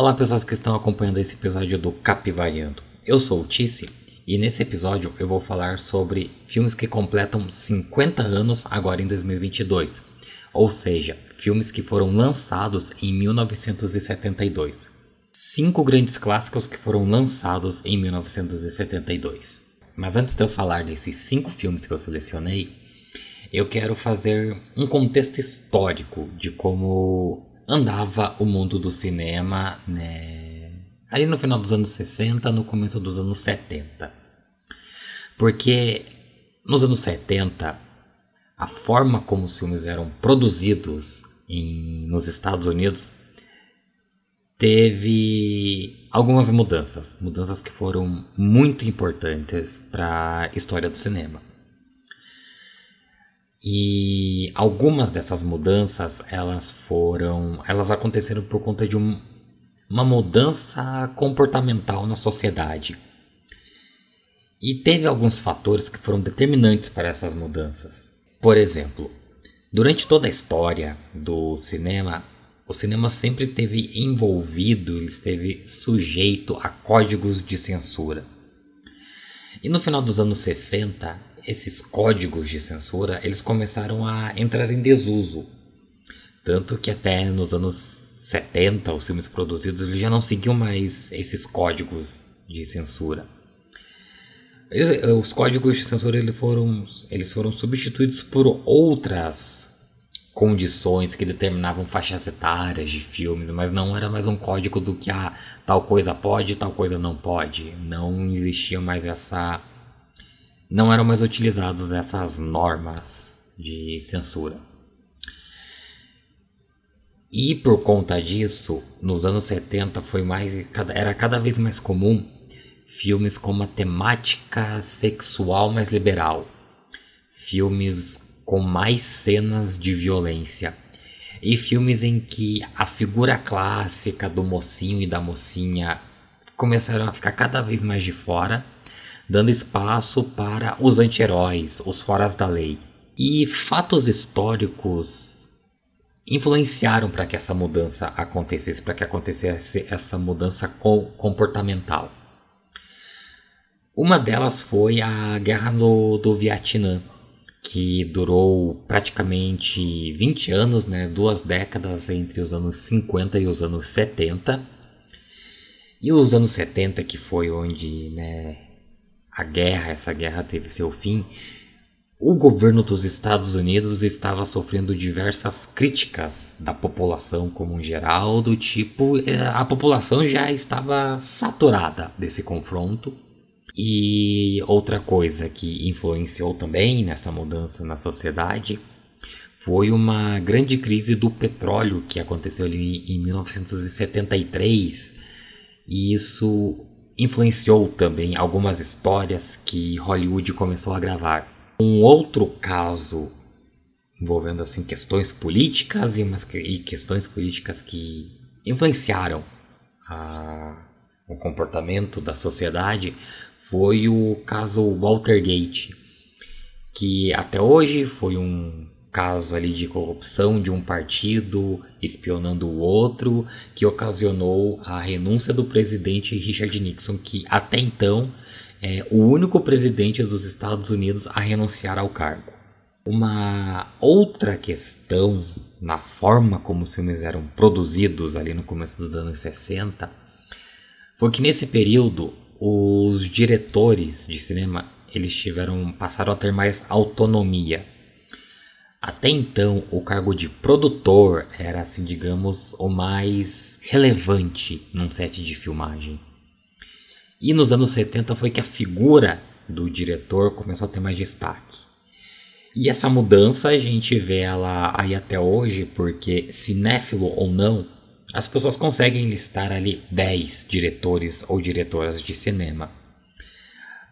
Olá, pessoas que estão acompanhando esse episódio do Capivariando. Eu sou o Tice e nesse episódio eu vou falar sobre filmes que completam 50 anos agora em 2022, ou seja, filmes que foram lançados em 1972. Cinco grandes clássicos que foram lançados em 1972. Mas antes de eu falar desses cinco filmes que eu selecionei, eu quero fazer um contexto histórico de como andava o mundo do cinema né, aí no final dos anos 60, no começo dos anos 70. Porque nos anos 70, a forma como os filmes eram produzidos em, nos Estados Unidos teve algumas mudanças, mudanças que foram muito importantes para a história do cinema. E algumas dessas mudanças, elas foram, elas aconteceram por conta de um, uma mudança comportamental na sociedade. E teve alguns fatores que foram determinantes para essas mudanças. Por exemplo, durante toda a história do cinema, o cinema sempre esteve envolvido, esteve sujeito a códigos de censura. E no final dos anos 60, esses códigos de censura eles começaram a entrar em desuso. Tanto que até nos anos 70, os filmes produzidos eles já não seguiam mais esses códigos de censura. Os códigos de censura eles foram, eles foram substituídos por outras condições que determinavam faixas etárias de filmes, mas não era mais um código do que a ah, tal coisa pode, tal coisa não pode. Não existia mais essa não eram mais utilizados essas normas de censura. E por conta disso, nos anos 70 foi mais, era cada vez mais comum filmes com uma temática sexual mais liberal, filmes com mais cenas de violência e filmes em que a figura clássica do mocinho e da mocinha começaram a ficar cada vez mais de fora dando espaço para os anti-heróis, os foras da lei. E fatos históricos influenciaram para que essa mudança acontecesse, para que acontecesse essa mudança comportamental. Uma delas foi a Guerra no, do Vietnã, que durou praticamente 20 anos, né, duas décadas entre os anos 50 e os anos 70. E os anos 70, que foi onde né, a guerra, essa guerra teve seu fim, o governo dos Estados Unidos estava sofrendo diversas críticas da população como um geral, do tipo é, a população já estava saturada desse confronto. E outra coisa que influenciou também nessa mudança na sociedade foi uma grande crise do petróleo que aconteceu ali em 1973. E isso influenciou também algumas histórias que Hollywood começou a gravar. Um outro caso envolvendo assim questões políticas e, umas, e questões políticas que influenciaram a, o comportamento da sociedade foi o caso Watergate, que até hoje foi um caso ali de corrupção de um partido espionando o outro, que ocasionou a renúncia do presidente Richard Nixon, que até então é o único presidente dos Estados Unidos a renunciar ao cargo. Uma outra questão na forma como os filmes eram produzidos ali no começo dos anos 60 foi que nesse período os diretores de cinema eles tiveram passaram a ter mais autonomia até então, o cargo de produtor era, assim, digamos, o mais relevante num set de filmagem. E nos anos 70 foi que a figura do diretor começou a ter mais destaque. E essa mudança a gente vê ela aí até hoje, porque cinéfilo ou não, as pessoas conseguem listar ali 10 diretores ou diretoras de cinema.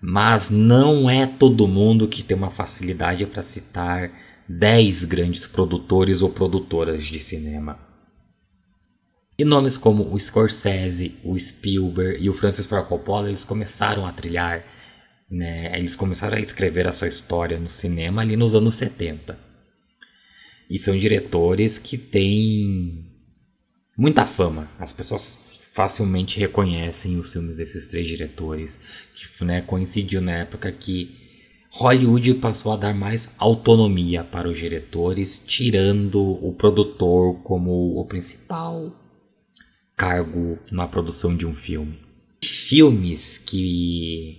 Mas não é todo mundo que tem uma facilidade para citar 10 grandes produtores ou produtoras de cinema. E nomes como o Scorsese, o Spielberg e o Francis Ford Coppola eles começaram a trilhar, né, eles começaram a escrever a sua história no cinema ali nos anos 70. E são diretores que têm muita fama. As pessoas facilmente reconhecem os filmes desses três diretores, que né, coincidiu na época que Hollywood passou a dar mais autonomia para os diretores, tirando o produtor como o principal cargo na produção de um filme. Filmes que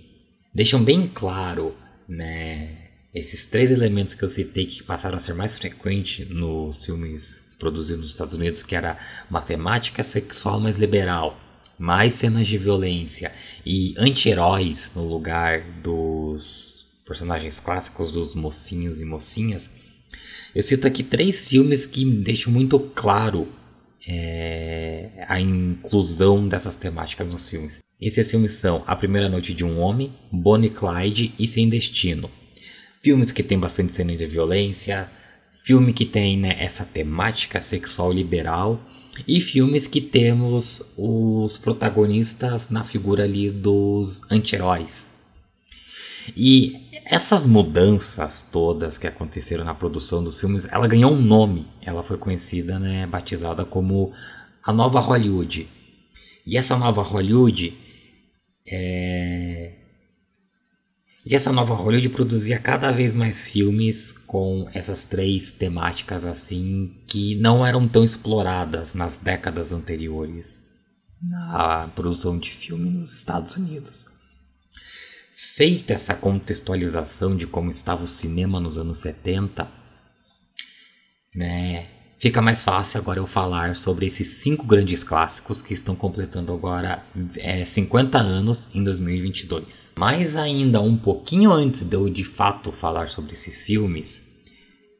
deixam bem claro, né, esses três elementos que eu citei que passaram a ser mais frequentes nos filmes produzidos nos Estados Unidos, que era matemática sexual mais liberal, mais cenas de violência e anti-heróis no lugar dos personagens clássicos dos mocinhos e mocinhas. Eu cito aqui três filmes que deixam muito claro é, a inclusão dessas temáticas nos filmes. Esses filmes são A Primeira Noite de um Homem, Bonnie Clyde e Sem Destino. Filmes que têm bastante cena de violência, filme que tem né, essa temática sexual liberal e filmes que temos os protagonistas na figura ali dos anti-heróis. E essas mudanças todas que aconteceram na produção dos filmes, ela ganhou um nome. Ela foi conhecida, né, batizada como a Nova Hollywood. E essa Nova Hollywood é, e essa nova Hollywood produzia cada vez mais filmes com essas três temáticas assim que não eram tão exploradas nas décadas anteriores na produção de filme nos Estados Unidos. Feita essa contextualização de como estava o cinema nos anos 70, né, fica mais fácil agora eu falar sobre esses cinco grandes clássicos que estão completando agora é, 50 anos em 2022. Mas ainda um pouquinho antes de eu de fato falar sobre esses filmes,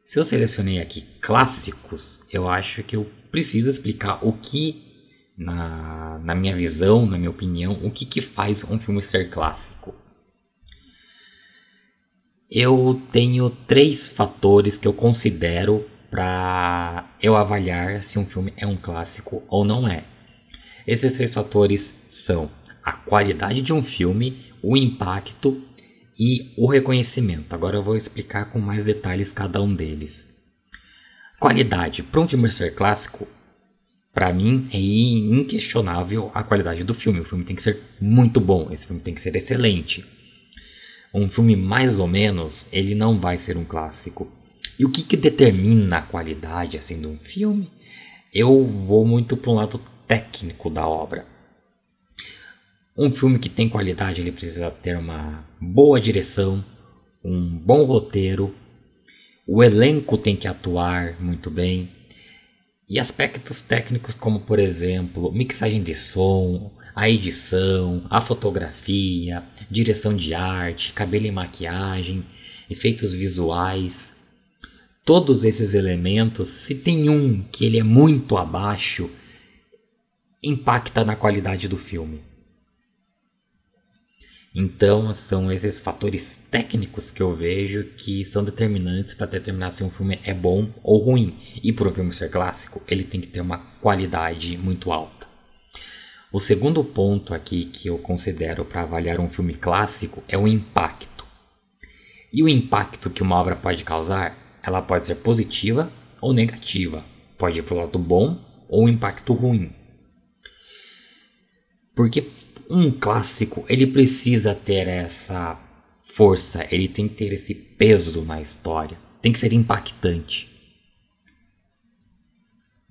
se eu selecionei aqui clássicos, eu acho que eu preciso explicar o que, na, na minha visão, na minha opinião, o que, que faz um filme ser clássico. Eu tenho três fatores que eu considero para eu avaliar se um filme é um clássico ou não é. Esses três fatores são a qualidade de um filme, o impacto e o reconhecimento. Agora eu vou explicar com mais detalhes cada um deles. Qualidade. Para um filme ser clássico, para mim é inquestionável a qualidade do filme. O filme tem que ser muito bom, esse filme tem que ser excelente. Um filme mais ou menos, ele não vai ser um clássico. E o que, que determina a qualidade assim de um filme? Eu vou muito para um lado técnico da obra. Um filme que tem qualidade, ele precisa ter uma boa direção, um bom roteiro, o elenco tem que atuar muito bem, e aspectos técnicos como, por exemplo, mixagem de som, a edição, a fotografia, direção de arte, cabelo e maquiagem, efeitos visuais, todos esses elementos, se tem um que ele é muito abaixo, impacta na qualidade do filme. Então, são esses fatores técnicos que eu vejo que são determinantes para determinar se um filme é bom ou ruim. E para um filme ser clássico, ele tem que ter uma qualidade muito alta. O segundo ponto aqui que eu considero para avaliar um filme clássico é o impacto. E o impacto que uma obra pode causar ela pode ser positiva ou negativa, pode ir para o lado bom ou um impacto ruim. Porque um clássico ele precisa ter essa força, ele tem que ter esse peso na história, tem que ser impactante.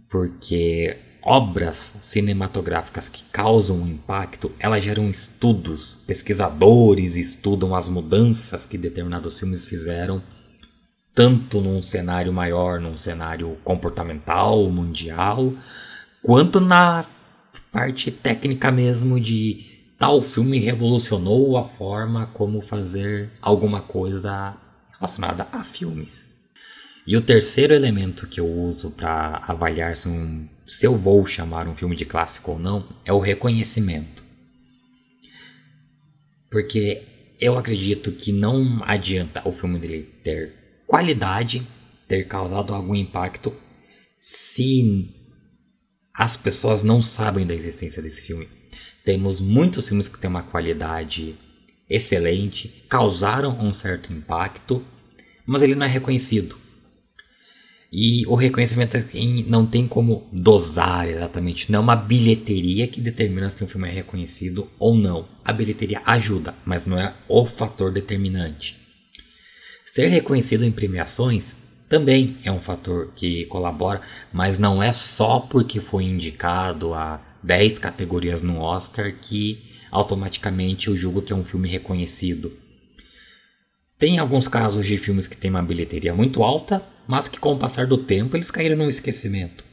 Porque obras cinematográficas que causam um impacto, elas geram estudos, pesquisadores estudam as mudanças que determinados filmes fizeram tanto num cenário maior, num cenário comportamental, mundial, quanto na parte técnica mesmo de tal filme revolucionou a forma como fazer alguma coisa relacionada a filmes. E o terceiro elemento que eu uso para avaliar se, um, se eu vou chamar um filme de clássico ou não é o reconhecimento. Porque eu acredito que não adianta o filme dele ter qualidade ter causado algum impacto se as pessoas não sabem da existência desse filme. Temos muitos filmes que têm uma qualidade excelente, causaram um certo impacto, mas ele não é reconhecido. E o reconhecimento não tem como dosar exatamente. Não é uma bilheteria que determina se um filme é reconhecido ou não. A bilheteria ajuda, mas não é o fator determinante. Ser reconhecido em premiações também é um fator que colabora, mas não é só porque foi indicado a 10 categorias no Oscar que automaticamente eu julgo que é um filme reconhecido. Tem alguns casos de filmes que têm uma bilheteria muito alta, mas que com o passar do tempo eles caíram no esquecimento.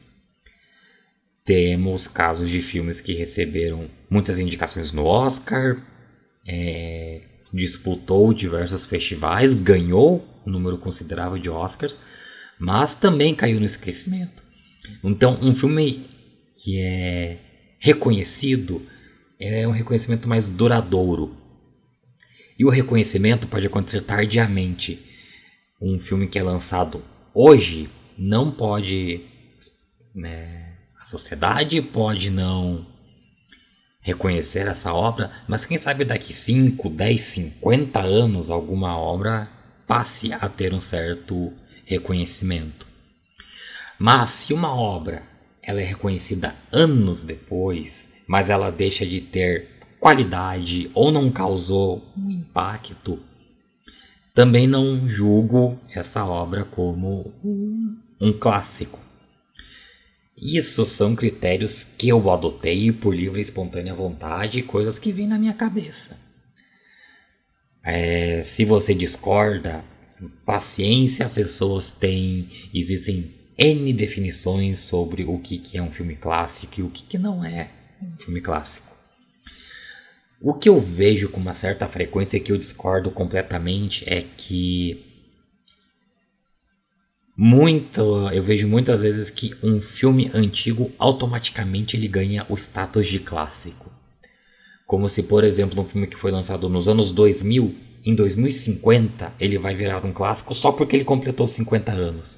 Temos casos de filmes que receberam muitas indicações no Oscar, é, disputou diversos festivais, ganhou um número considerável de Oscars, mas também caiu no esquecimento. Então, um filme que é reconhecido é um reconhecimento mais duradouro. E o reconhecimento pode acontecer tardiamente. Um filme que é lançado hoje não pode. Né, a sociedade pode não reconhecer essa obra, mas quem sabe daqui 5, 10, 50 anos alguma obra passe a ter um certo reconhecimento. Mas se uma obra ela é reconhecida anos depois, mas ela deixa de ter qualidade ou não causou um impacto, também não julgo essa obra como um clássico. Isso são critérios que eu adotei por livre e espontânea vontade, coisas que vêm na minha cabeça. É, se você discorda, paciência, pessoas têm, existem N definições sobre o que, é um filme clássico e o que não é um filme clássico. O que eu vejo com uma certa frequência que eu discordo completamente é que muito, eu vejo muitas vezes que um filme antigo automaticamente ele ganha o status de clássico. Como se, por exemplo, um filme que foi lançado nos anos 2000 em 2050 ele vai virar um clássico só porque ele completou 50 anos.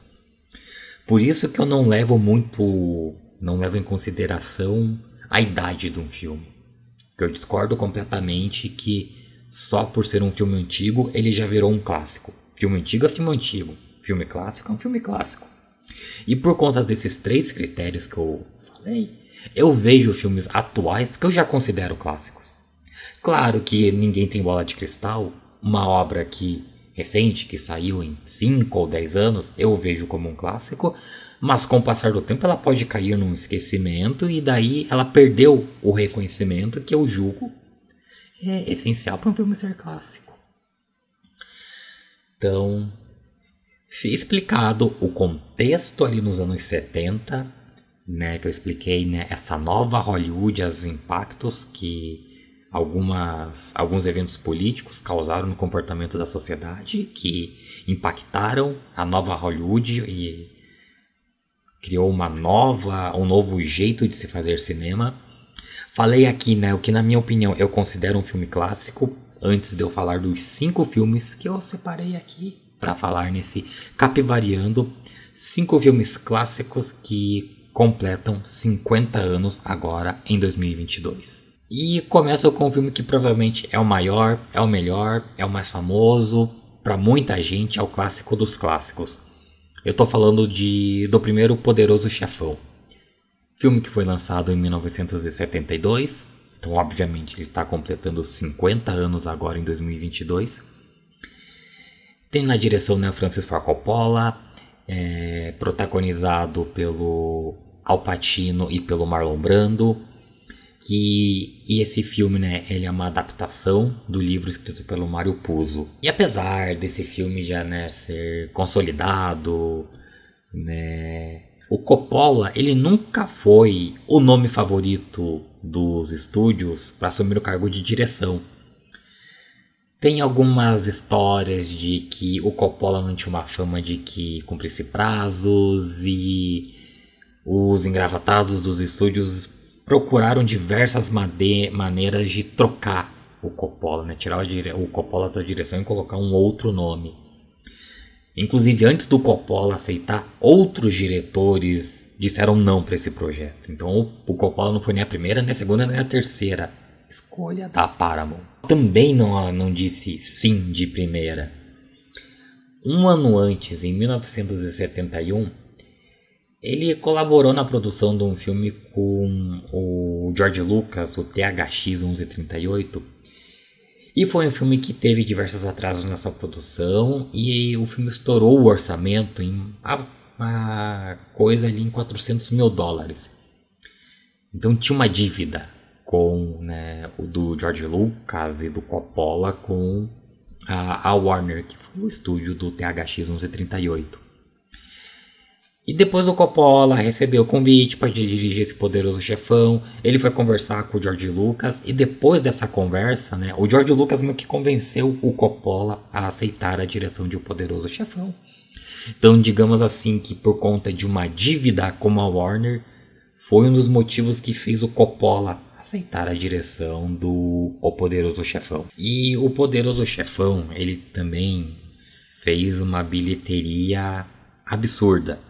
Por isso que eu não levo muito, não levo em consideração a idade de um filme. Que eu discordo completamente que só por ser um filme antigo ele já virou um clássico. Filme antigo é filme antigo, filme clássico é um filme clássico. E por conta desses três critérios que eu falei, eu vejo filmes atuais que eu já considero clássicos. Claro que ninguém tem bola de cristal, uma obra que recente, que saiu em 5 ou 10 anos, eu vejo como um clássico, mas com o passar do tempo ela pode cair num esquecimento e daí ela perdeu o reconhecimento que eu julgo é essencial para um filme ser clássico. Então, explicado o contexto ali nos anos 70, né, que eu expliquei, né, essa nova Hollywood, os impactos que algumas, alguns eventos políticos causaram no comportamento da sociedade que impactaram a nova Hollywood e criou uma nova, um novo jeito de se fazer cinema. Falei aqui, né, o que na minha opinião eu considero um filme clássico, antes de eu falar dos cinco filmes que eu separei aqui para falar nesse Capivariando, cinco filmes clássicos que completam 50 anos agora em 2022. E começa com um filme que provavelmente é o maior, é o melhor, é o mais famoso, para muita gente é o clássico dos clássicos. Eu estou falando de do primeiro Poderoso Chefão. Filme que foi lançado em 1972, então obviamente ele está completando 50 anos agora em 2022. Tem na direção né, Francis Ford Coppola, é, protagonizado pelo Al Pacino e pelo Marlon Brando que esse filme, né, ele é uma adaptação do livro escrito pelo Mário Puzo. E apesar desse filme já, né, ser consolidado, né, o Coppola, ele nunca foi o nome favorito dos estúdios para assumir o cargo de direção. Tem algumas histórias de que o Coppola não tinha uma fama de que cumprisse prazos e os engravatados dos estúdios procuraram diversas maneiras de trocar o Coppola, né? tirar o Coppola da direção e colocar um outro nome. Inclusive, antes do Coppola aceitar, outros diretores disseram não para esse projeto. Então, o Coppola não foi nem a primeira, nem a segunda, nem a terceira escolha da Paramount. Também não, não disse sim de primeira. Um ano antes, em 1971, Ele colaborou na produção de um filme com o George Lucas, o THX 1138. E foi um filme que teve diversos atrasos nessa produção e o filme estourou o orçamento em uma coisa ali em 400 mil dólares. Então tinha uma dívida com né, o do George Lucas e do Coppola com a, a Warner, que foi o estúdio do THX 1138. E depois o Coppola recebeu o convite para dirigir esse poderoso chefão. Ele foi conversar com o George Lucas e depois dessa conversa, né, o George Lucas meio que convenceu o Coppola a aceitar a direção de O Poderoso Chefão. Então, digamos assim que por conta de uma dívida com a Warner, foi um dos motivos que fez o Coppola aceitar a direção do O Poderoso Chefão. E o Poderoso Chefão, ele também fez uma bilheteria absurda.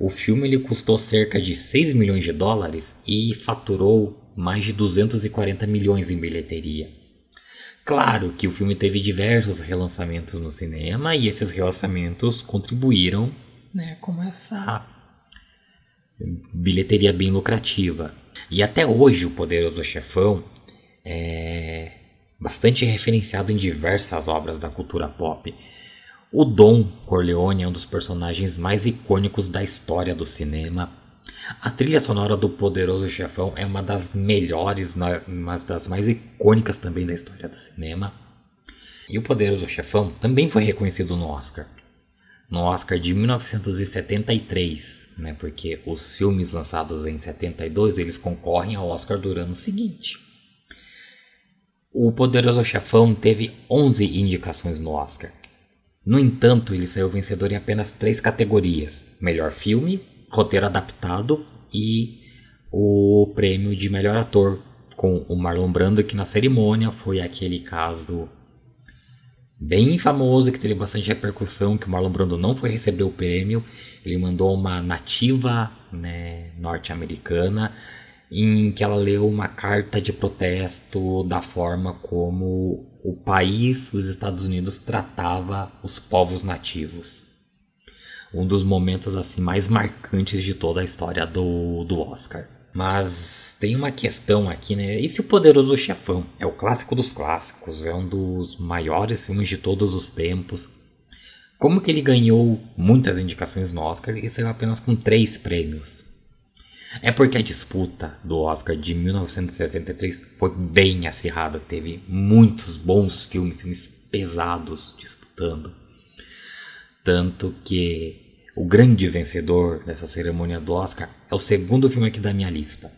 O filme ele custou cerca de 6 milhões de dólares e faturou mais de 240 milhões em bilheteria. Claro que o filme teve diversos relançamentos no cinema e esses relançamentos contribuíram né, com essa bilheteria bem lucrativa. E até hoje o Poderoso Chefão é bastante referenciado em diversas obras da cultura pop. O Dom Corleone é um dos personagens mais icônicos da história do cinema. A trilha sonora do Poderoso Chefão é uma das melhores, uma das mais icônicas também da história do cinema. E o Poderoso Chefão também foi reconhecido no Oscar. No Oscar de 1973, né? Porque os filmes lançados em 72 eles concorrem ao Oscar do ano seguinte. O Poderoso Chefão teve 11 indicações no Oscar. No entanto, ele saiu vencedor em apenas três categorias: melhor filme, roteiro adaptado e o prêmio de melhor ator com o Marlon Brando, que na cerimônia foi aquele caso bem famoso, que teve bastante repercussão, que o Marlon Brando não foi receber o prêmio. Ele mandou uma nativa né, norte-americana em que ela leu uma carta de protesto da forma como o país, os Estados Unidos, tratava os povos nativos. Um dos momentos assim mais marcantes de toda a história do, do Oscar. Mas tem uma questão aqui, né? Esse O Poderoso Chefão é o clássico dos clássicos, é um dos maiores filmes de todos os tempos. Como que ele ganhou muitas indicações no Oscar e saiu apenas com três prêmios? É porque a disputa do Oscar de 1963 foi bem acirrada, teve muitos bons filmes, filmes pesados disputando. Tanto que o grande vencedor dessa cerimônia do Oscar é o segundo filme aqui da minha lista.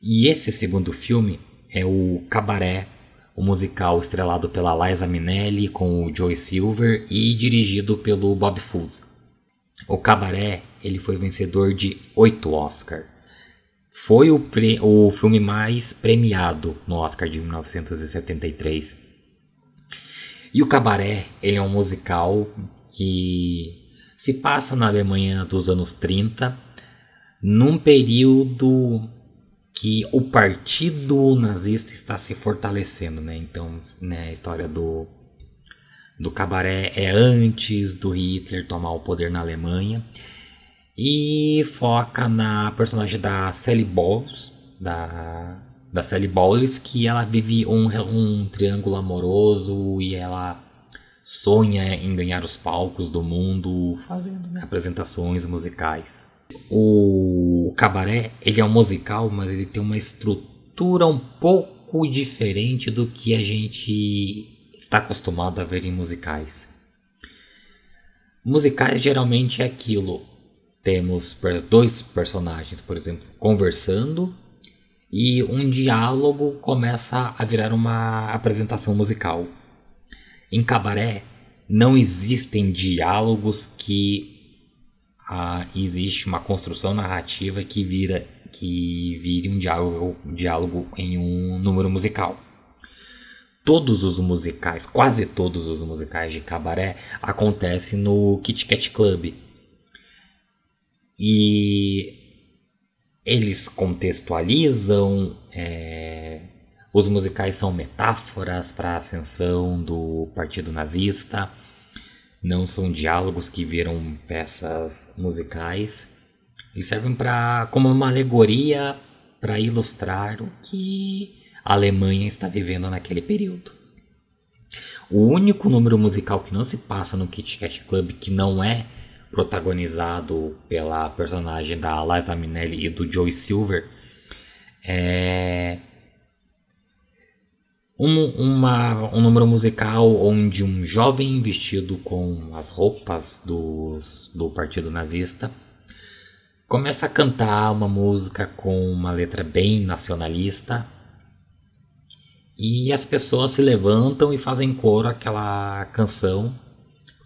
E esse segundo filme é o Cabaré, o musical estrelado pela Liza Minnelli com o Joey Silver e dirigido pelo Bob Fosse. O Cabaré ele foi vencedor de oito Oscars. Foi o, o filme mais premiado no Oscar de 1973. E o Cabaré ele é um musical que se passa na Alemanha dos anos 30, num período que o partido nazista está se fortalecendo, né? Então, né, a história do do cabaré é antes do Hitler tomar o poder na Alemanha e foca na personagem da Sally Bowles, da da Sally Bowles, que ela vive um, um triângulo amoroso e ela sonha em ganhar os palcos do mundo fazendo né, apresentações musicais. O Cabaré ele é um musical, mas ele tem uma estrutura um pouco diferente do que a gente está acostumado a ver em musicais. Musicais geralmente é aquilo. Temos dois personagens, por exemplo, conversando e um diálogo começa a virar uma apresentação musical. Em cabaré não existem diálogos que ah, existe uma construção narrativa que vira que vire um diálogo, um diálogo em um número musical. Todos os musicais, quase todos os musicais de cabaré acontecem no Kit Kat Club. E eles contextualizam é, os musicais são metáforas para a ascensão do Partido Nazista, não são diálogos que viram peças musicais. Eles servem para como uma alegoria para ilustrar o que a Alemanha está vivendo naquele período. O único número musical que não se passa no Kit Kat Club que não é protagonizado pela personagem da Liza Minnelli e do Joey Silver é um, uma, um número musical onde um jovem vestido com as roupas dos, do partido nazista começa a cantar uma música com uma letra bem nacionalista e as pessoas se levantam e fazem coro aquela canção,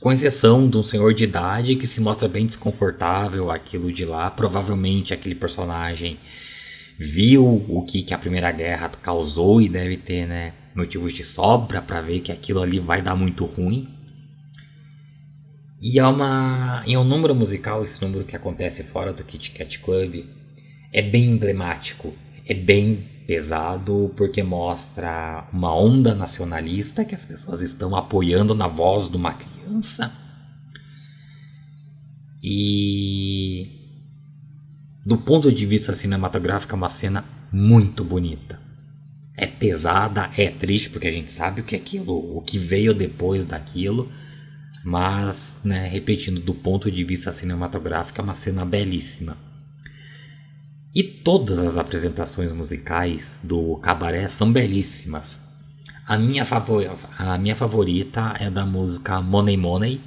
com exceção de um senhor de idade que se mostra bem desconfortável aquilo de lá, provavelmente aquele personagem viu o que, que a Primeira Guerra causou e deve ter né, motivos de sobra para ver que aquilo ali vai dar muito ruim. E é, uma, e é um número musical, esse número que acontece fora do Kit Kat Club, é bem emblemático, é bem pesado porque mostra uma onda nacionalista que as pessoas estão apoiando na voz de uma. E do ponto de vista cinematográfico é uma cena muito bonita. É pesada, é triste porque a gente sabe o que é aquilo, o que veio depois daquilo mas, né, repetindo, do ponto de vista cinematográfico, é uma cena belíssima. E todas as apresentações musicais do cabaré são belíssimas. A minha, favor a minha favorita é da música Money Money,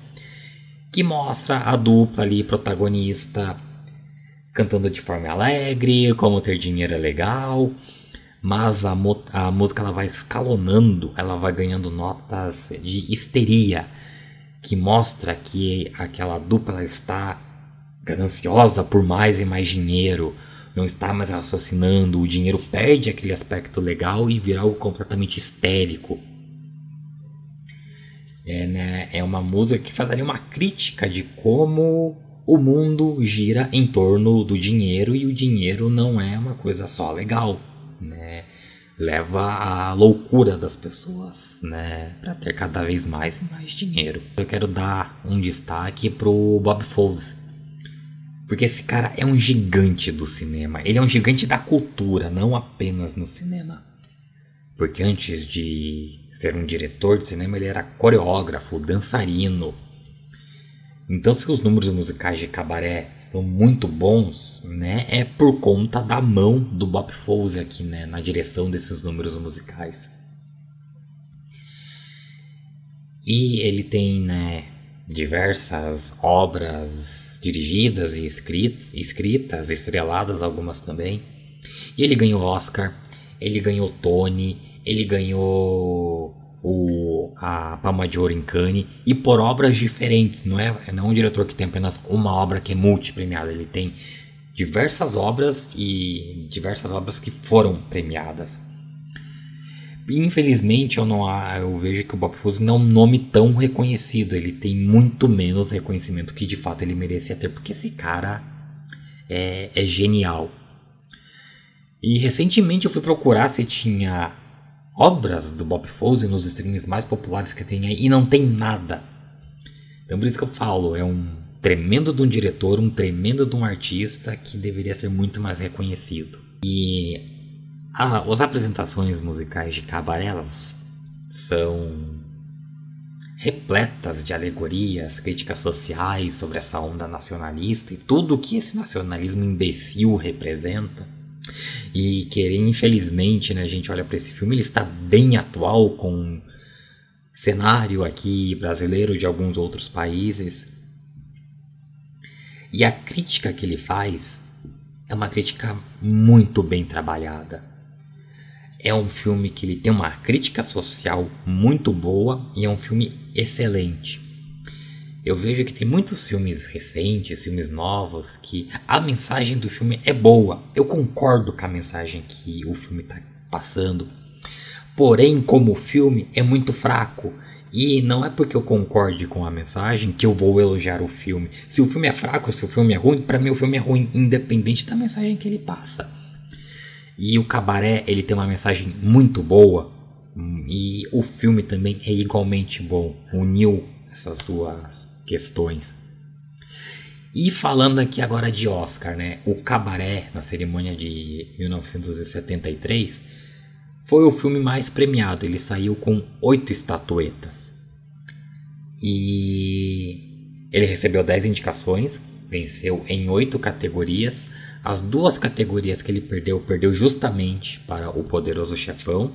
que mostra a dupla ali, protagonista, cantando de forma alegre, como ter dinheiro é legal, mas a, a música ela vai escalonando, ela vai ganhando notas de histeria que mostra que aquela dupla está gananciosa por mais e mais dinheiro, não está mais raciocinando, o dinheiro perde aquele aspecto legal e vira algo completamente histérico. É, né, é uma música que fazaria uma crítica de como o mundo gira em torno do dinheiro e o dinheiro não é uma coisa só legal. Né? leva à loucura das pessoas, né, para ter cada vez mais e mais dinheiro. Eu quero dar um destaque pro Bob Fosse, porque esse cara é um gigante do cinema. Ele é um gigante da cultura, não apenas no cinema. Porque antes de ser um diretor de cinema, ele era coreógrafo, dançarino, então, se os números musicais de Cabaré são muito bons, né, é por conta da mão do Bob Fosse aqui, né, na direção desses números musicais. E ele tem, né, diversas obras dirigidas e escritas, estreladas algumas também. E ele ganhou Oscar, ele ganhou Tony, ele ganhou o, a Palma de Ouro em Cannes e por obras diferentes, não é, não é um diretor que tem apenas uma obra que é multipremiada, ele tem diversas obras e diversas obras que foram premiadas. Infelizmente eu não eu vejo que o Bob Fosse não é um nome tão reconhecido, ele tem muito menos reconhecimento que de fato ele merecia ter, porque esse cara é, é genial. E recentemente eu fui procurar se tinha obras do Bob Fosse nos streams mais populares que tem aí e não tem nada. Então por isso que eu falo, é um tremendo de um diretor, um tremendo de um artista que deveria ser muito mais reconhecido. E as apresentações musicais de cabaré são repletas de alegorias, críticas sociais sobre essa onda nacionalista e tudo o que esse nacionalismo imbecil representa. E que, infelizmente, né, a gente olha para esse filme, ele está bem atual com cenário aqui brasileiro de alguns outros países. E a crítica que ele faz é uma crítica muito bem trabalhada. É um filme que ele tem uma crítica social muito boa e é um filme excelente eu vejo que tem muitos filmes recentes, filmes novos, que a mensagem do filme é boa. Eu concordo com a mensagem que o filme está passando. Porém, como filme, é muito fraco. E não é porque eu concorde com a mensagem que eu vou elogiar o filme. Se o filme é fraco, se o filme é ruim, para mim o filme é ruim, independente da mensagem que ele passa. E o Cabaré, ele tem uma mensagem muito boa. E o filme também é igualmente bom. Uniu essas duas questões. E falando aqui agora de Oscar, né? O Cabaré, na cerimônia de 1973, foi o filme mais premiado. Ele saiu com oito estatuetas. E ele recebeu 10 indicações, venceu em oito categorias. As duas categorias que ele perdeu, perdeu justamente para o Poderoso Chefão.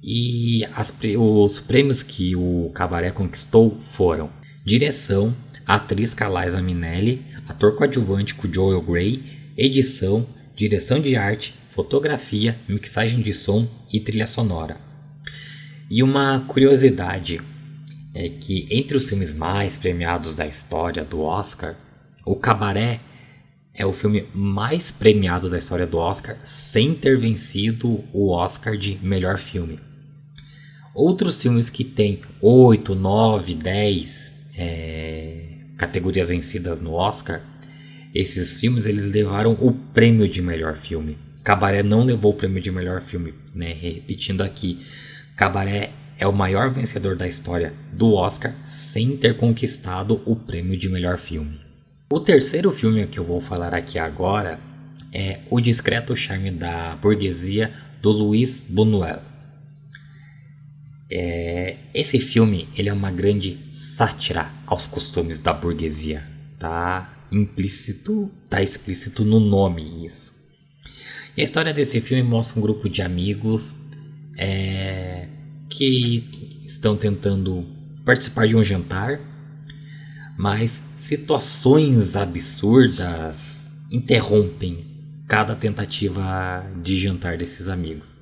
E as, os prêmios que o Cabaré conquistou foram direção, atriz Liza Minelli, ator coadjuvante com Joel Grey, edição, direção de arte, fotografia, mixagem de som e trilha sonora. E uma curiosidade é que entre os filmes mais premiados da história do Oscar, o Cabaré é o filme mais premiado da história do Oscar sem ter vencido o Oscar de melhor filme. Outros filmes que têm 8, 9, 10 é, categorias vencidas no Oscar, esses filmes eles levaram o prêmio de melhor filme. Cabaré não levou o prêmio de melhor filme, né? Repetindo aqui, Cabaré é o maior vencedor da história do Oscar sem ter conquistado o prêmio de melhor filme. O terceiro filme que eu vou falar aqui agora é O Discreto Charme da Burguesia do Luiz Buñuel. É, esse filme ele é uma grande sátira aos costumes da burguesia, tá implícito, tá explícito no nome isso. E a história desse filme mostra um grupo de amigos é, que estão tentando participar de um jantar, mas situações absurdas interrompem cada tentativa de jantar desses amigos.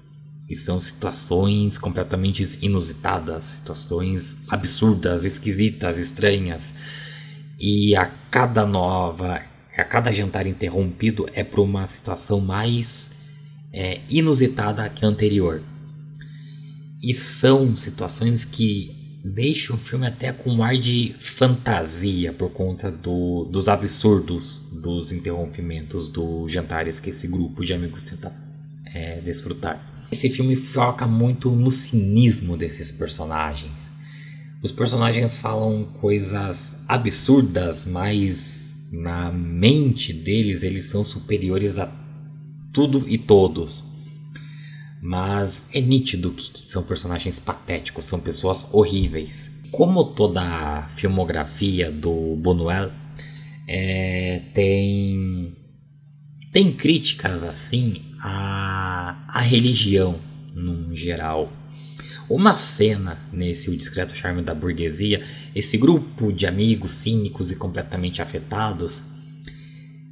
E são situações completamente inusitadas, situações absurdas, esquisitas, estranhas. E a cada nova, a cada jantar interrompido é por uma situação mais é, inusitada que a anterior. E são situações que deixam o filme até com um ar de fantasia por conta do, dos absurdos dos interrompimentos dos jantares que esse grupo de amigos tenta é, desfrutar. Esse filme foca muito no cinismo desses personagens. Os personagens falam coisas absurdas, mas na mente deles eles são superiores a tudo e todos. Mas é nítido que são personagens patéticos, são pessoas horríveis. Como toda a filmografia do Bonuel é, tem tem críticas assim a, a religião no geral. Uma cena nesse O Discreto Charme da Burguesia, esse grupo de amigos cínicos e completamente afetados,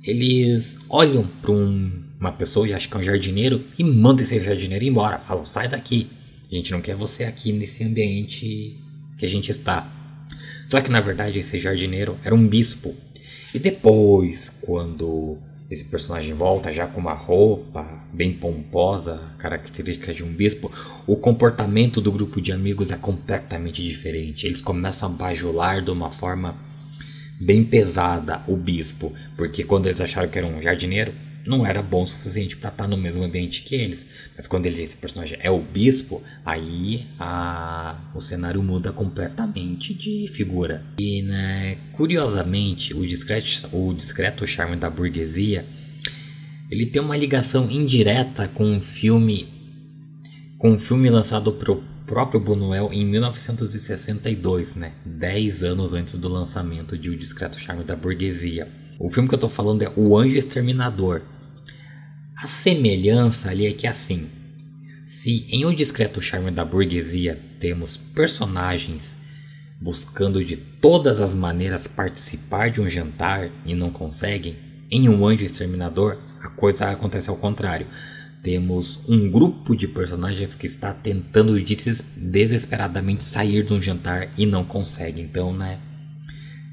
eles olham para um, uma pessoa, e acho que é um jardineiro, e mandam esse jardineiro embora. Falam, sai daqui, a gente não quer você aqui nesse ambiente que a gente está. Só que na verdade esse jardineiro era um bispo. E depois, quando esse personagem volta já com uma roupa bem pomposa, característica de um bispo, o comportamento do grupo de amigos é completamente diferente. Eles começam a bajular de uma forma bem pesada o bispo, porque quando eles acharam que era um jardineiro, não era bom o suficiente para estar no mesmo ambiente que eles. Mas quando ele, esse personagem é o bispo, aí a, o cenário muda completamente de figura. E né, curiosamente, o discreto, o discreto charme da burguesia ele tem uma ligação indireta com um filme com um filme lançado pelo próprio Buñuel em 1962, né? 10 anos antes do lançamento de O Discreto Charme da Burguesia. O filme que eu estou falando é O Anjo Exterminador. A semelhança ali é que assim, se em O Discreto Charme da Burguesia temos personagens buscando de todas as maneiras participar de um jantar e não conseguem, em Um Anjo Exterminador a coisa acontece ao contrário. Temos um grupo de personagens que está tentando desesperadamente sair de um jantar e não consegue. Então, né?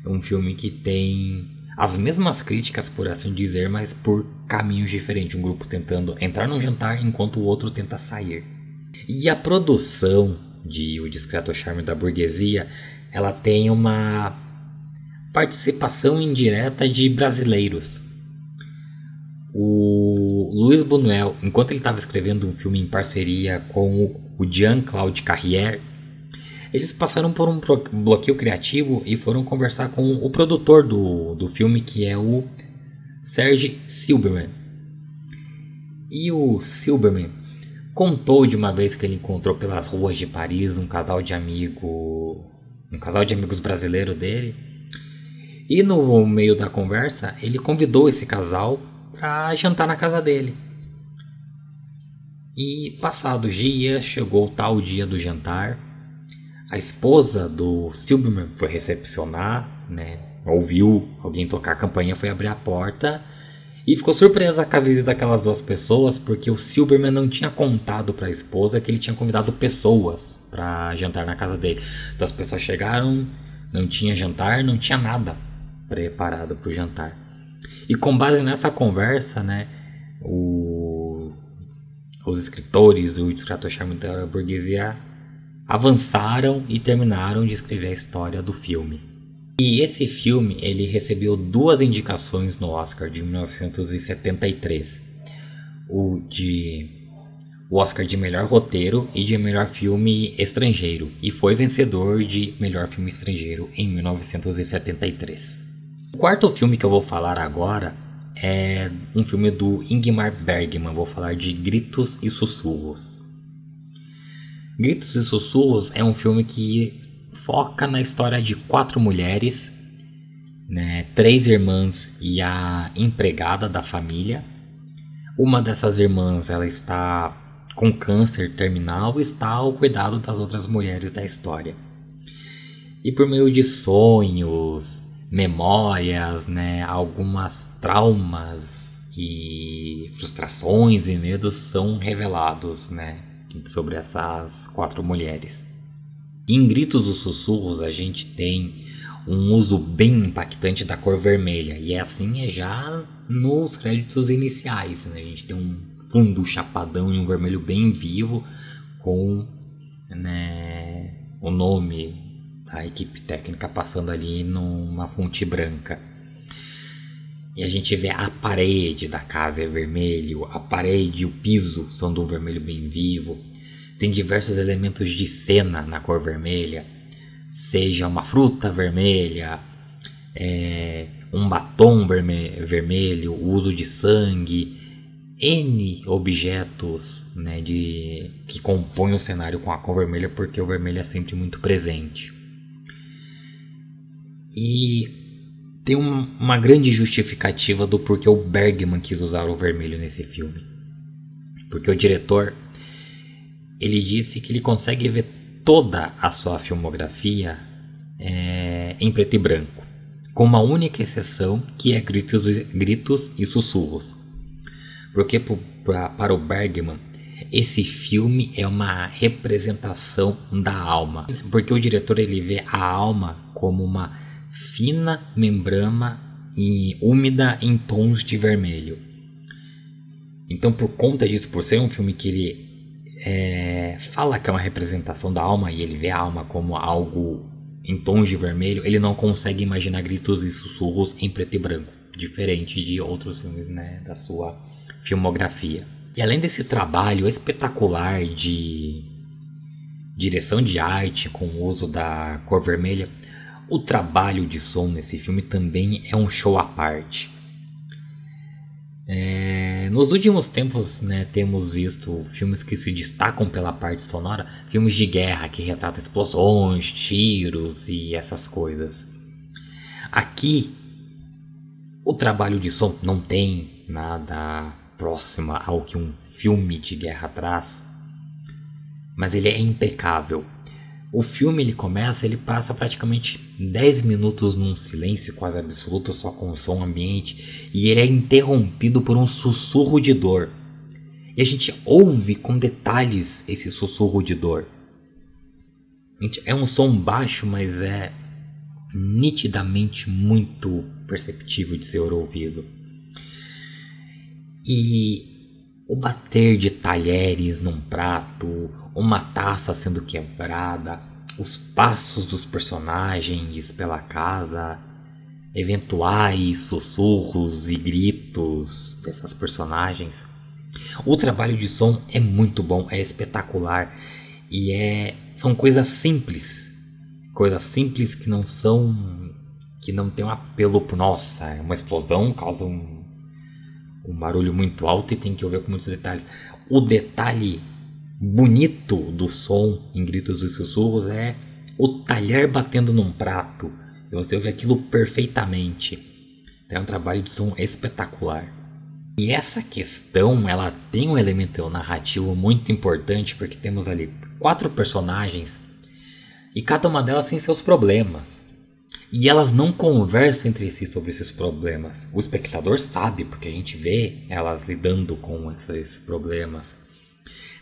É um filme que tem as mesmas críticas, por assim dizer, mas por caminhos diferentes. Um grupo tentando entrar no jantar enquanto o outro tenta sair. E a produção de O Discreto Charme da Burguesia, ela tem uma participação indireta de brasileiros. O Luiz Buñuel, enquanto ele estava escrevendo um filme em parceria com o Jean-Claude Carrière, eles passaram por um bloqueio criativo e foram conversar com o produtor do, do filme, que é o Serge Silberman. E o Silberman contou de uma vez que ele encontrou pelas ruas de Paris um casal de amigo, um casal de amigos brasileiro dele. E no meio da conversa, ele convidou esse casal para jantar na casa dele. E passados dias, chegou o tal dia do jantar. A esposa do Silberman foi recepcionar, né? Ouviu alguém tocar a campainha, foi abrir a porta e ficou surpresa com a visita daquelas duas pessoas, porque o Silberman não tinha contado para a esposa que ele tinha convidado pessoas para jantar na casa dele. Então as pessoas chegaram, não tinha jantar, não tinha nada preparado para o jantar. E com base nessa conversa, né, o, os escritores do Discreto Charme da Burguesia avançaram e terminaram de escrever a história do filme. E esse filme ele recebeu duas indicações no Oscar de 1973, o de o Oscar de melhor roteiro e de melhor filme estrangeiro, e foi vencedor de melhor filme estrangeiro em 1973. O quarto filme que eu vou falar agora é um filme do Ingmar Bergman, vou falar de Gritos e Sussurros. Gritos e Sussurros é um filme que foca na história de quatro mulheres, né, três irmãs e a empregada da família. Uma dessas irmãs ela está com câncer terminal e está ao cuidado das outras mulheres da história. E por meio de sonhos, memórias, né, algumas traumas e frustrações e medos são revelados, né, sobre essas quatro mulheres. Em Gritos dos Sussurros a gente tem um uso bem impactante da cor vermelha. E é assim é já nos créditos iniciais. Né? A gente tem um fundo chapadão e um vermelho bem vivo com né, o nome da equipe técnica passando ali numa fonte branca. E a gente vê a parede da casa é vermelho, a parede e o piso são de um vermelho bem vivo. Tem diversos elementos de cena na cor vermelha, seja uma fruta vermelha, é, um batom verme vermelho, o uso de sangue, N objetos né, de, que compõem o cenário com a cor vermelha, porque o vermelho é sempre muito presente. E tem uma, uma grande justificativa do porquê o Bergman quis usar o vermelho nesse filme. Porque o diretor ele disse que ele consegue ver toda a sua filmografia é, em preto e branco, com uma única exceção que é gritos, gritos e sussurros. Porque pra, para o Bergman, esse filme é uma representação da alma, porque o diretor ele vê a alma como uma fina membrana e úmida em tons de vermelho. Então, por conta disso, por ser um filme que ele é, fala que é uma representação da alma e ele vê a alma como algo em tons de vermelho, ele não consegue imaginar gritos e sussurros em preto e branco, diferente de outros filmes né, da sua filmografia. E além desse trabalho espetacular de direção de arte com o uso da cor vermelha, o trabalho de som nesse filme também é um show à parte. É, nos últimos tempos, né, temos visto filmes que se destacam pela parte sonora, filmes de guerra que retratam explosões, tiros e essas coisas. Aqui, o trabalho de som não tem nada próximo ao que um filme de guerra traz, mas ele é impecável. O filme ele começa, ele passa praticamente 10 minutos num silêncio quase absoluto, só com o som ambiente, e ele é interrompido por um sussurro de dor. E a gente ouve com detalhes esse sussurro de dor. É um som baixo, mas é nitidamente muito perceptível de ser ouvido. E o bater de talheres num prato, uma taça sendo quebrada, os passos dos personagens pela casa, eventuais sussurros e gritos dessas personagens. O trabalho de som é muito bom, é espetacular E é, são coisas simples, coisas simples que não são, que não tem um apelo por nossa, é uma explosão causa um, um barulho muito alto e tem que ouvir com muitos detalhes. O detalhe bonito do som em gritos e sussurros é o talher batendo num prato. Você ouve aquilo perfeitamente. É um trabalho de som espetacular. E essa questão, ela tem um elemento narrativo muito importante porque temos ali quatro personagens e cada uma delas tem seus problemas. E elas não conversam entre si sobre esses problemas. O espectador sabe, porque a gente vê elas lidando com esses problemas.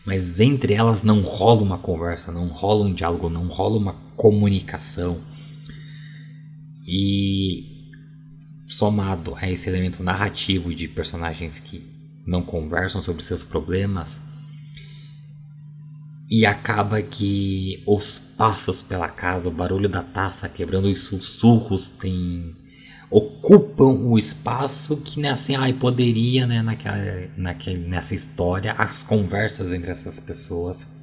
Mas entre elas não rola uma conversa, não rola um diálogo, não rola uma comunicação. E somado a esse elemento narrativo de personagens que não conversam sobre seus problemas, e acaba que os passos pela casa, o barulho da taça quebrando os sussurros tem ocupam o espaço que né, assim, ai, poderia né, naquela, naquela, nessa história as conversas entre essas pessoas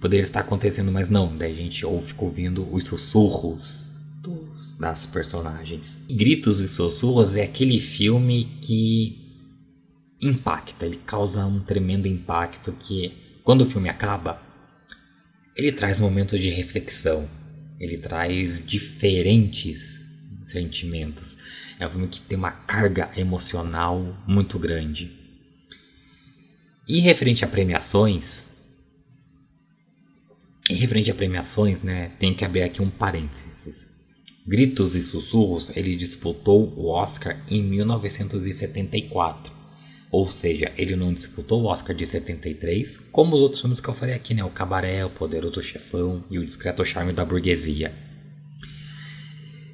poderia estar acontecendo, mas não, daí a gente ou fica ouvindo os sussurros dos, das personagens. Gritos e Sussurros é aquele filme que impacta, ele causa um tremendo impacto que quando o filme acaba, ele traz momentos de reflexão, ele traz diferentes sentimentos. É um filme que tem uma carga emocional muito grande. E referente a premiações, e referente a premiações, né, tem que abrir aqui um parênteses. Gritos e Sussurros, ele disputou o Oscar em 1974. Ou seja, ele não disputou o Oscar de 73, como os outros filmes que eu falei aqui, né? O Cabaré, O Poderoso Chefão e O Discreto Charme da Burguesia.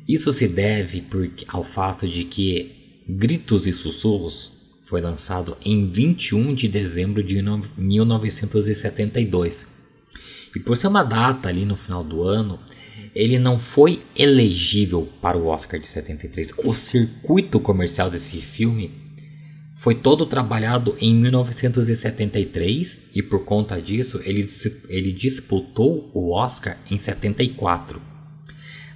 Isso se deve porque, ao fato de que Gritos e Sussurros foi lançado em 21 de dezembro de 1972. E por ser uma data ali no final do ano, ele não foi elegível para o Oscar de 73. O circuito comercial desse filme foi todo trabalhado em 1973 e por conta disso ele, ele disputou o Oscar em 74.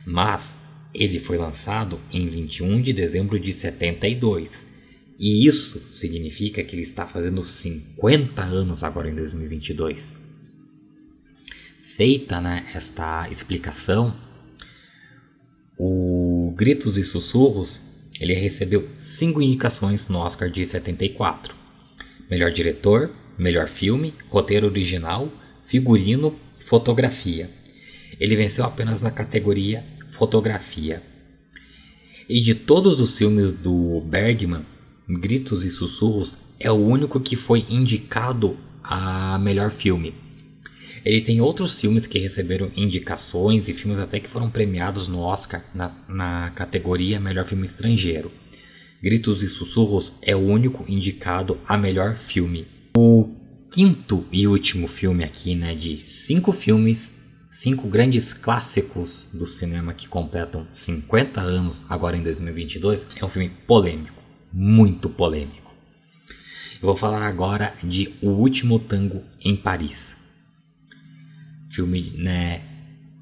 Mas ele foi lançado em 21 de dezembro de 72. E isso significa que ele está fazendo 50 anos agora em 2022 feita né, esta explicação, o Gritos e Sussurros ele recebeu cinco indicações no Oscar de 74: melhor diretor, melhor filme, roteiro original, figurino, fotografia. Ele venceu apenas na categoria fotografia. E de todos os filmes do Bergman, Gritos e Sussurros é o único que foi indicado a melhor filme. Ele tem outros filmes que receberam indicações e filmes até que foram premiados no Oscar na, na categoria Melhor Filme Estrangeiro. Gritos e Sussurros é o único indicado a melhor filme. O quinto e último filme aqui, né, de cinco filmes, cinco grandes clássicos do cinema que completam 50 anos agora em 2022, é um filme polêmico, muito polêmico. Eu vou falar agora de O Último Tango em Paris filme né,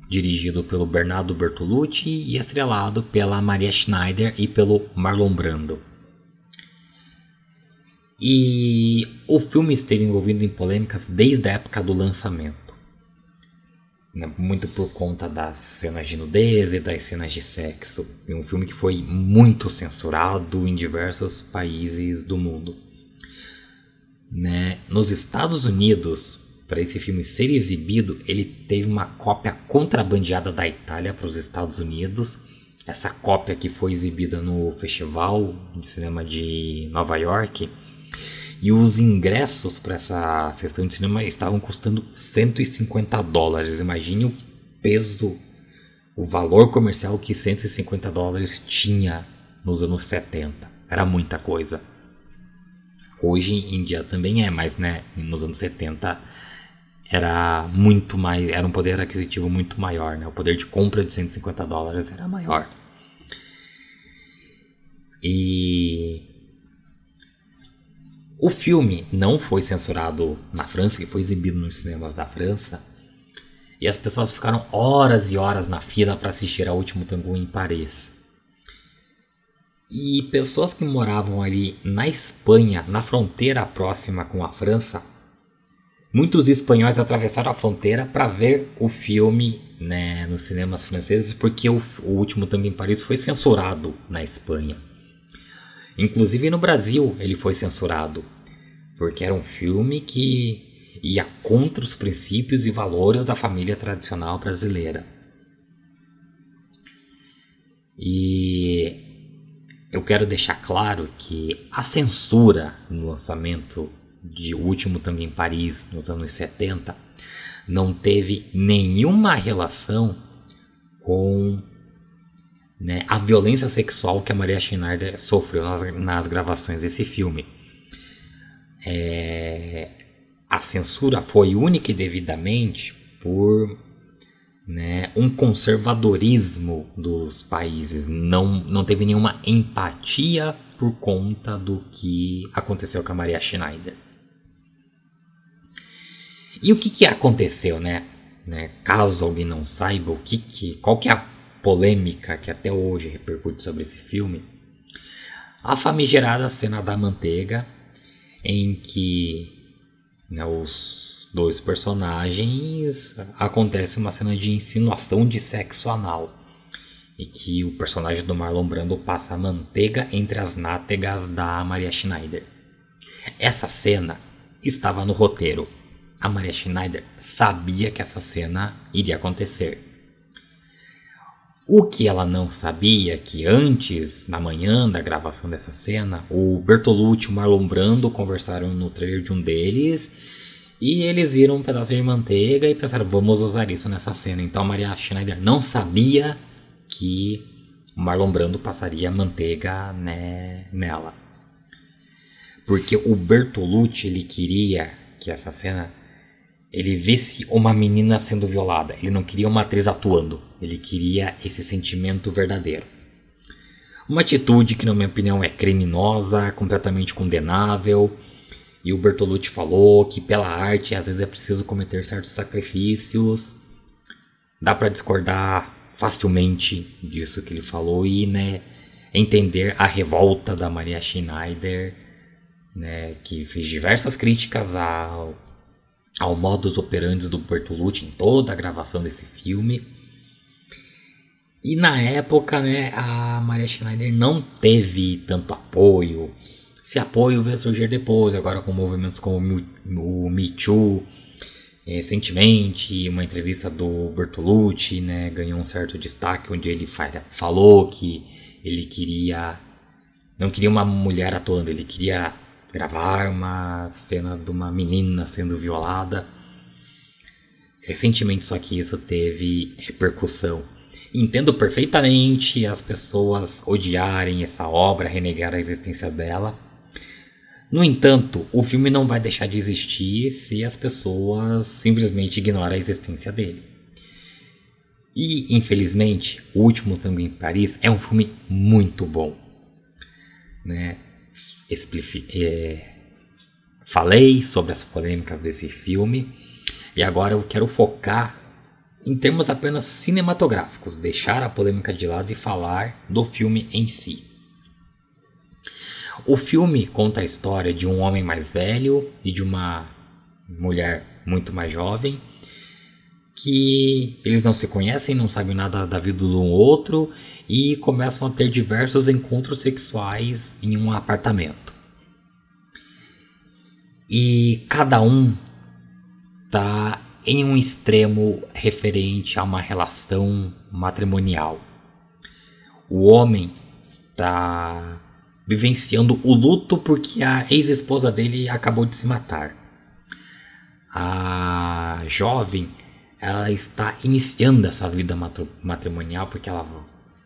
dirigido pelo Bernardo Bertolucci e estrelado pela Maria Schneider e pelo Marlon Brando. E o filme esteve envolvido em polêmicas desde a época do lançamento. Né, muito por conta das cenas de nudez e das cenas de sexo. É um filme que foi muito censurado em diversos países do mundo. Né? Nos Estados Unidos, para esse filme ser exibido, ele teve uma cópia contrabandeada da Itália para os Estados Unidos. Essa cópia que foi exibida no Festival de Cinema de Nova York. E os ingressos para essa sessão de cinema estavam custando 150 dólares. Imagine o peso, o valor comercial que 150 dólares tinha nos anos 70. Era muita coisa. Hoje em dia também é, mas né, nos anos 70 era muito mais, era um poder aquisitivo muito maior, né? O poder de compra de 150 dólares era maior. E o filme não foi censurado na França, ele foi exibido nos cinemas da França, E as pessoas ficaram horas e horas na fila para assistir ao último tango em Paris. E pessoas que moravam ali na Espanha, na fronteira próxima com a França, muitos espanhóis atravessaram a fronteira para ver o filme né, nos cinemas franceses, porque o, o último tango em Paris foi censurado na Espanha. Inclusive no Brasil ele foi censurado, porque era um filme que ia contra os princípios e valores da família tradicional brasileira. E eu quero deixar claro que a censura no lançamento de O Último Tango em Paris, nos anos 70, não teve nenhuma relação com né, a violência sexual que a Maria Schneider sofreu nas, nas gravações desse filme. É, a censura foi única e devidamente por né, um conservadorismo dos países, não, não teve nenhuma empatia por conta do que aconteceu com a Maria Schneider. E o que, que aconteceu, né? né? Caso alguém não saiba o que, que qual que é a polêmica que até hoje repercute sobre esse filme, a famigerada cena da manteiga, em que né, os dois personagens, acontece uma cena de insinuação de sexo anal. E que o personagem do Marlon Brando passa a manteiga entre as nádegas da Maria Schneider. Essa cena estava no roteiro. A Maria Schneider sabia que essa cena iria acontecer. O que ela não sabia é que antes, na manhã da gravação dessa cena, o Bertolucci e o Marlon Brando conversaram no trailer de um deles e eles viram um pedaço de manteiga e pensaram, vamos usar isso nessa cena. Então a Maria Schneider não sabia que o Marlon Brando passaria manteiga né, nela. Porque o Bertolucci ele queria que essa cena ele visse uma menina sendo violada. Ele não queria uma atriz atuando. Ele queria esse sentimento verdadeiro. Uma atitude que, na minha opinião, é criminosa, completamente condenável e o Bertolucci falou que pela arte às vezes é preciso cometer certos sacrifícios. Dá para discordar facilmente disso que ele falou e né, entender a revolta da Maria Schneider, né, que fez diversas críticas ao, ao modus operandi do Bertolucci em toda a gravação desse filme. E na época, né, a Maria Schneider não teve tanto apoio esse apoio veio surgir depois, agora com movimentos como o Me Too, recentemente uma entrevista do Bertolucci né, ganhou um certo destaque onde ele falou que ele queria não queria uma mulher atuando, ele queria gravar uma cena de uma menina sendo violada. Recentemente só que isso teve repercussão. Entendo perfeitamente as pessoas odiarem essa obra, renegar a existência dela, no entanto, o filme não vai deixar de existir se as pessoas simplesmente ignoram a existência dele. E, infelizmente, O Último Tango em Paris é um filme muito bom. Né? É... Falei sobre as polêmicas desse filme e agora eu quero focar em termos apenas cinematográficos, deixar a polêmica de lado e falar do filme em si. O filme conta a história de um homem mais velho e de uma mulher muito mais jovem que eles não se conhecem, não sabem nada da vida do outro e começam a ter diversos encontros sexuais em um apartamento. E cada um tá em um extremo referente a uma relação matrimonial. O homem tá vivenciando o luto porque a ex-esposa dele acabou de se matar. A jovem ela está iniciando essa vida matrimonial porque ela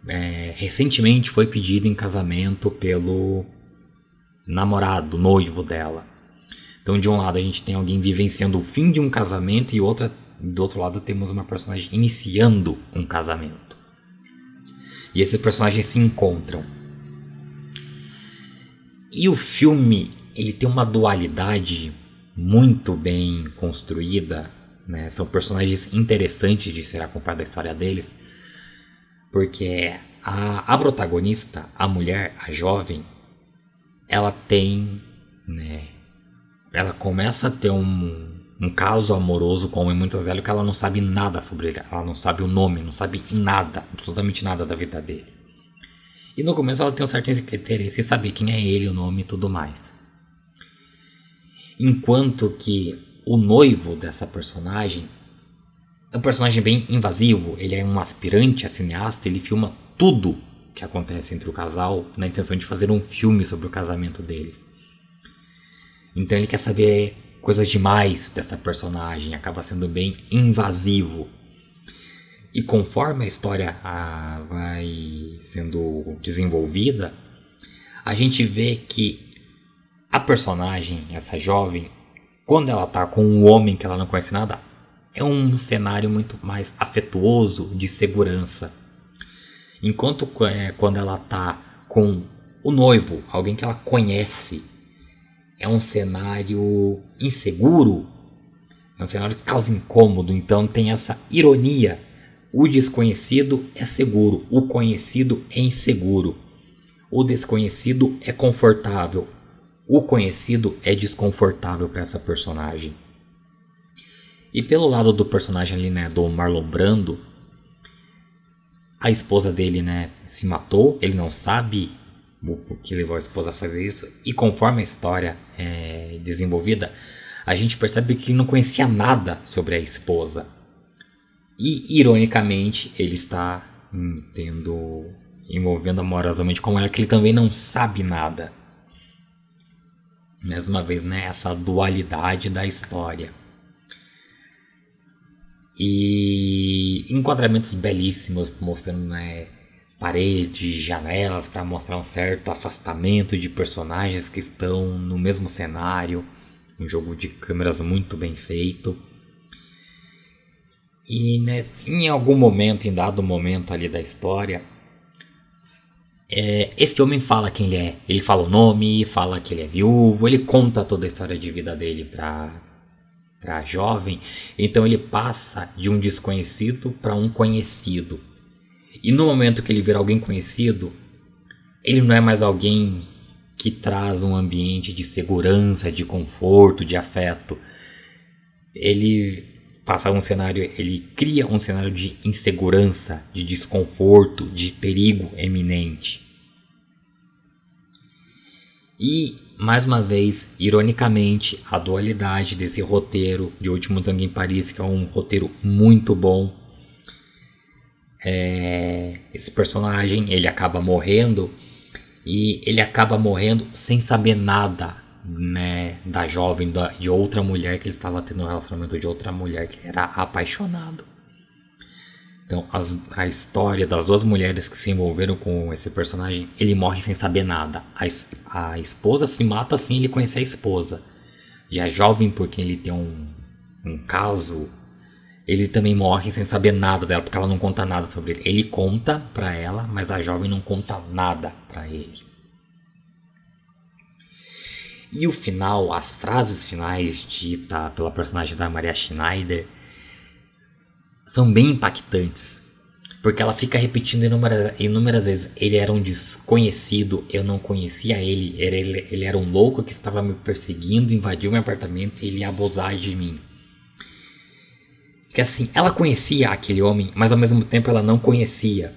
é, recentemente foi pedida em casamento pelo namorado, noivo dela. Então, de um lado, a gente tem alguém vivenciando o fim de um casamento e outra, do outro lado, temos uma personagem iniciando um casamento. E esses personagens se encontram. E o filme ele tem uma dualidade muito bem construída Né? São personagens interessantes de ser acompanhado a história deles, porque a, a protagonista, a mulher, a jovem, ela tem, né, ela começa a ter um, um caso amoroso com um homem muito velho que ela não sabe nada sobre ele, ela não sabe o nome, não sabe nada, absolutamente nada da vida dele. E no começo ela tem um certo interesse em saber quem é ele, o nome e tudo mais. Enquanto que o noivo dessa personagem é um personagem bem invasivo, ele é um aspirante a cineasta, ele filma tudo que acontece entre o casal na intenção de fazer um filme sobre o casamento deles. Então ele quer saber coisas demais dessa personagem, acaba sendo bem invasivo. E conforme a história ah, vai sendo desenvolvida, a gente vê que a personagem, essa jovem, quando ela tá com um homem que ela não conhece nada, é um cenário muito mais afetuoso de segurança. Enquanto é, quando ela tá com o noivo, alguém que ela conhece, é um cenário inseguro, é um cenário que causa incômodo, então tem essa ironia. O desconhecido é seguro, o conhecido é inseguro. O desconhecido é confortável, o conhecido é desconfortável para essa personagem. E pelo lado do personagem ali, né, do Marlon Brando, a esposa dele, né, se matou, ele não sabe que levou a esposa a fazer isso, e conforme a história é desenvolvida, a gente percebe que ele não conhecia nada sobre a esposa. E, ironicamente, ele está hum, tendo envolvendo amorosamente com ela, que ele também não sabe nada. Mais uma vez, né, essa dualidade da história. E enquadramentos belíssimos mostrando né, paredes, janelas para mostrar um certo afastamento de personagens que estão no mesmo cenário. Um jogo de câmeras muito bem feito. E né, em algum momento, em dado momento ali da história, é, esse homem fala quem ele é. Ele fala o nome, fala que ele é viúvo, ele conta toda a história de vida dele para para jovem. Então ele passa de um desconhecido para um conhecido. E no momento que ele vira alguém conhecido, ele não é mais alguém que traz um ambiente de segurança, de conforto, de afeto. Ele passa um cenário, ele cria um cenário de insegurança, de desconforto, de perigo eminente. E, mais uma vez, ironicamente, a dualidade desse roteiro de Último Tango em Paris, que é um roteiro muito bom. É, esse personagem, ele acaba morrendo e ele acaba morrendo sem saber nada né, da jovem, da, de outra mulher que ele estava tendo um relacionamento de outra mulher que era apaixonado. Então, as, a história das duas mulheres que se envolveram com esse personagem, ele morre sem saber nada. A, a esposa se mata sem ele conhecer a esposa. E a jovem, porque ele tem um, um caso, ele também morre sem saber nada dela, porque ela não conta nada sobre ele. Ele conta para ela, mas a jovem não conta nada para ele. E o final, as frases finais ditas pela personagem da Maria Schneider são bem impactantes. Porque ela fica repetindo inúmeras, inúmeras vezes: ele era um desconhecido, eu não conhecia ele, ele, ele era um louco que estava me perseguindo, invadiu meu apartamento e ele ia abusar de mim. Que assim, ela conhecia aquele homem, mas ao mesmo tempo ela não conhecia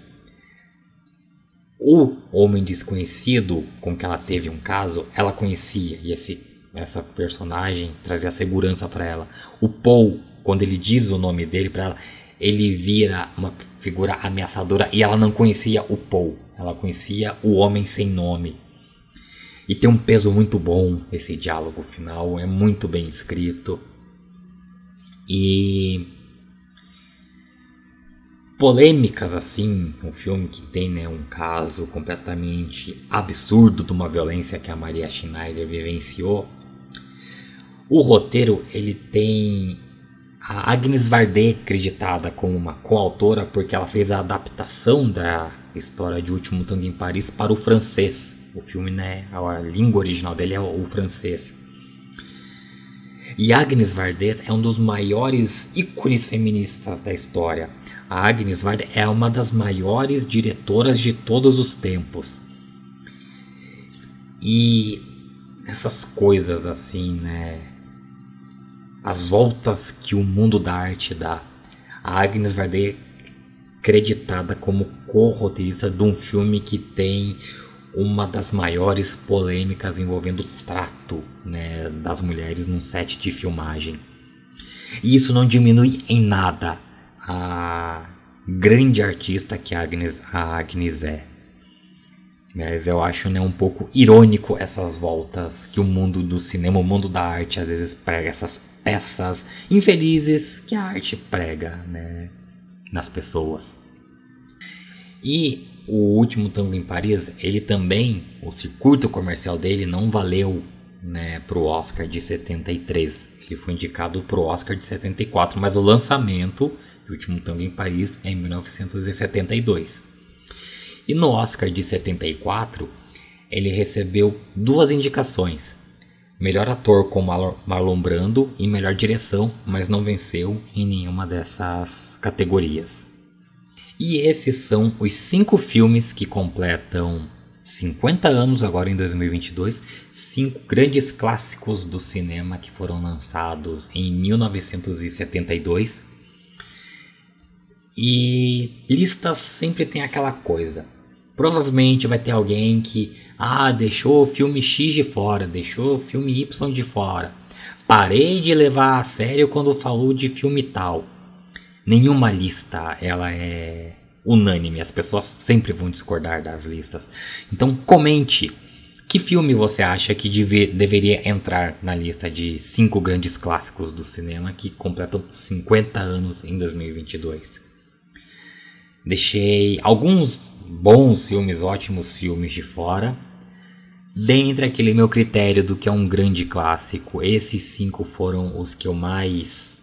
o homem desconhecido com que ela teve um caso, ela conhecia e esse, essa personagem trazia segurança para ela. O Paul, quando ele diz o nome dele para ela, ele vira uma figura ameaçadora e ela não conhecia o Paul, ela conhecia o homem sem nome. E tem um peso muito bom esse diálogo final, é muito bem escrito. E polêmicas assim, um filme que tem né, um caso completamente absurdo de uma violência que a Maria Schneider vivenciou. O roteiro ele tem a Agnes Varda acreditada como uma coautora porque ela fez a adaptação da história de Último Tango em Paris para o francês. O filme, né, a língua original dele é o francês. E Agnes Varda é um dos maiores ícones feministas da história. Agnes Varda é uma das maiores diretoras de todos os tempos. E essas coisas assim, né? As voltas que o mundo da arte dá. A Agnes Varda é creditada como co-roteirista de um filme que tem uma das maiores polêmicas envolvendo o trato né, das mulheres num set de filmagem. E isso não diminui em nada a grande artista que a Agnes, a Agnes é. Mas eu acho né, um pouco irônico essas voltas que o mundo do cinema, o mundo da arte, às vezes prega essas peças infelizes que a arte prega né, nas pessoas. E o último Tango em Paris, ele também, o circuito comercial dele não valeu né, para o Oscar de 73. Ele foi indicado para o Oscar de 74, mas o lançamento do Último Tango em Paris é em 1972. E no Oscar de 74, ele recebeu duas indicações: melhor ator com Marlon Brando e melhor direção, mas não venceu em nenhuma dessas categorias. E esses são os cinco filmes que completam 50 anos agora em 2022, cinco grandes clássicos do cinema que foram lançados em 1972. E listas sempre tem aquela coisa. Provavelmente vai ter alguém que ah, deixou o filme X de fora, deixou o filme Y de fora. Parei de levar a sério quando falou de filme tal nenhuma lista ela é unânime, as pessoas sempre vão discordar das listas. Então comente que filme você acha que deve, deveria entrar na lista de cinco grandes clássicos do cinema que completam 50 anos em 2022. Deixei alguns bons filmes, ótimos filmes de fora. Dentre aquele meu critério do que é um grande clássico, esses cinco foram os que eu mais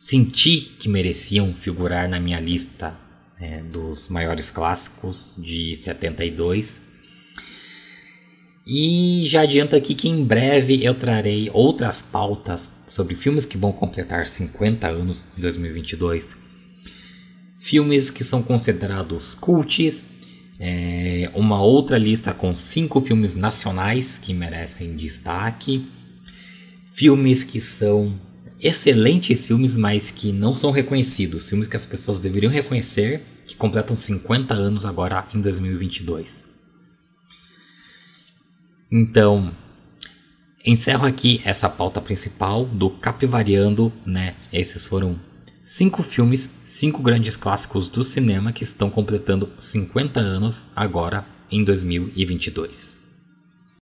senti que mereciam figurar na minha lista né, dos maiores clássicos de 72. E já adianto aqui que em breve eu trarei outras pautas sobre filmes que vão completar 50 anos em 2022. Filmes que são considerados cults, é, uma outra lista com cinco filmes nacionais que merecem destaque, filmes que são excelentes filmes, mas que não são reconhecidos. Filmes que as pessoas deveriam reconhecer, que completam 50 anos agora em 2022. Então, encerro aqui essa pauta principal do Capivariando, né? Esses foram cinco filmes, cinco grandes clássicos do cinema que estão completando 50 anos agora em 2022.